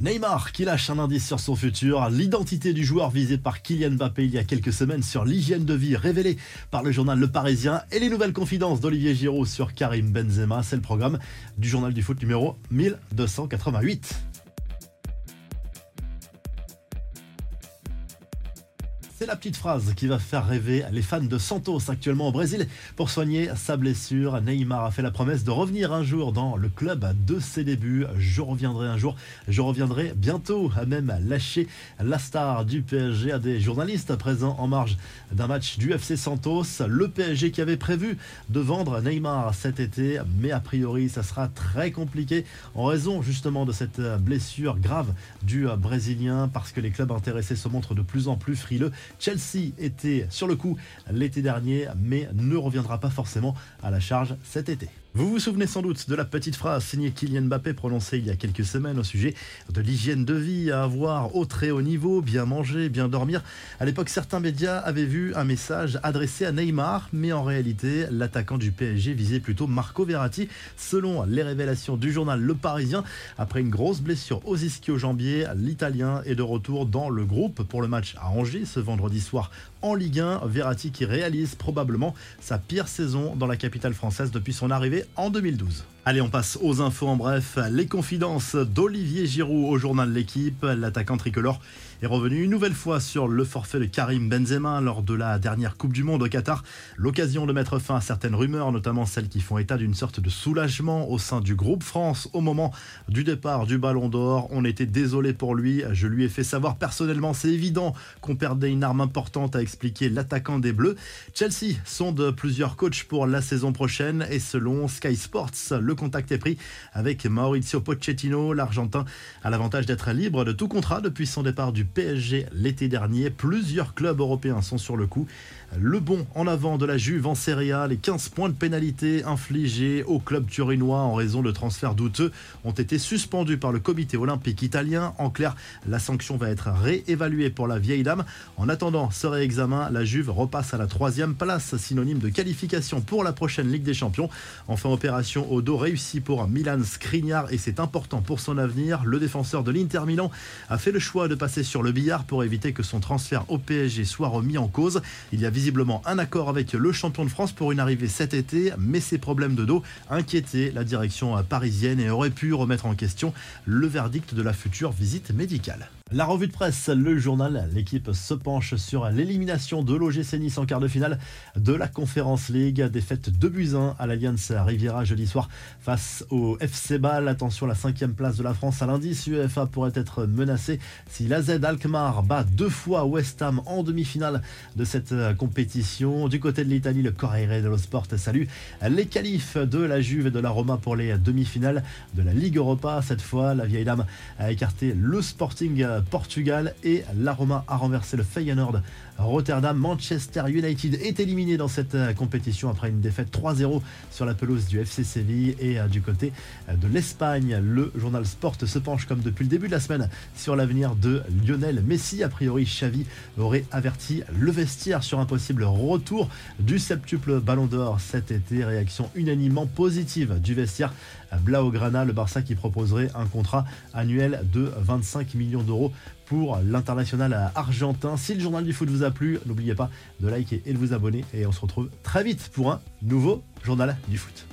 Neymar qui lâche un indice sur son futur, l'identité du joueur visé par Kylian Mbappé il y a quelques semaines sur l'hygiène de vie révélée par le journal Le Parisien et les nouvelles confidences d'Olivier Giroud sur Karim Benzema, c'est le programme du journal du foot numéro 1288. La petite phrase qui va faire rêver les fans de Santos actuellement au Brésil. Pour soigner sa blessure, Neymar a fait la promesse de revenir un jour dans le club de ses débuts. Je reviendrai un jour, je reviendrai bientôt, a même lâché la star du PSG à des journalistes présents en marge d'un match du FC Santos. Le PSG qui avait prévu de vendre Neymar cet été, mais a priori ça sera très compliqué en raison justement de cette blessure grave du Brésilien parce que les clubs intéressés se montrent de plus en plus frileux. Chelsea était sur le coup l'été dernier, mais ne reviendra pas forcément à la charge cet été. Vous vous souvenez sans doute de la petite phrase signée Kylian Mbappé prononcée il y a quelques semaines au sujet de l'hygiène de vie à avoir au très haut niveau, bien manger, bien dormir. À l'époque, certains médias avaient vu un message adressé à Neymar, mais en réalité, l'attaquant du PSG visait plutôt Marco Verratti. Selon les révélations du journal Le Parisien, après une grosse blessure aux ischio-jambiers, l'Italien est de retour dans le groupe pour le match à Angers ce vendredi soir en Ligue 1. Verratti qui réalise probablement sa pire saison dans la capitale française depuis son arrivée en 2012. Allez, on passe aux infos en bref. Les confidences d'Olivier Giroud au journal L'équipe. L'attaquant tricolore est revenu une nouvelle fois sur le forfait de Karim Benzema lors de la dernière Coupe du Monde au Qatar. L'occasion de mettre fin à certaines rumeurs, notamment celles qui font état d'une sorte de soulagement au sein du groupe France au moment du départ du Ballon d'Or. On était désolé pour lui. Je lui ai fait savoir personnellement, c'est évident qu'on perdait une arme importante, à expliquer l'attaquant des Bleus. Chelsea sonde plusieurs coachs pour la saison prochaine et selon Sky Sports, contact est pris avec Maurizio Pochettino. L'Argentin a l'avantage d'être libre de tout contrat depuis son départ du PSG l'été dernier. Plusieurs clubs européens sont sur le coup. Le bon en avant de la Juve en Serie A, les 15 points de pénalité infligés au club turinois en raison de transferts douteux ont été suspendus par le comité olympique italien. En clair, la sanction va être réévaluée pour la vieille dame. En attendant ce réexamen, la Juve repasse à la troisième place, synonyme de qualification pour la prochaine Ligue des Champions. Enfin, opération au dos réussie pour Milan Skriniar et c'est important pour son avenir. Le défenseur de l'Inter Milan a fait le choix de passer sur le billard pour éviter que son transfert au PSG soit remis en cause. Il y a visiblement un accord avec le champion de France pour une arrivée cet été, mais ses problèmes de dos inquiétaient la direction parisienne et auraient pu remettre en question le verdict de la future visite médicale. La revue de presse, le journal, l'équipe se penche sur l'élimination de l'OGC Nice en quart de finale de la Conférence League. Défaite de buts à l'Alliance Riviera jeudi soir face au FC Bâle. Attention, la cinquième place de la France à l'indice UEFA pourrait être menacée si l'AZ Alkmaar bat deux fois West Ham en demi-finale de cette compétition. Du côté de l'Italie, le Corriere dello Sport salue les qualifs de la Juve et de la Roma pour les demi-finales de la Ligue Europa. Cette fois, la vieille dame a écarté le Sporting Portugal et la Roma a renversé le Feyenoord Rotterdam. Manchester United est éliminé dans cette euh, compétition après une défaite 3-0 sur la pelouse du FC Séville et euh, du côté euh, de l'Espagne. Le journal Sport se penche comme depuis le début de la semaine sur l'avenir de Lionel Messi. A priori, Xavi aurait averti le vestiaire sur un possible retour du septuple Ballon d'Or cet été. Réaction unanimement positive du vestiaire Blaugrana, le Barça qui proposerait un contrat annuel de 25 millions d'euros pour l'international argentin. Si le journal du foot vous a plu, n'oubliez pas de liker et de vous abonner. Et on se retrouve très vite pour un nouveau journal du foot.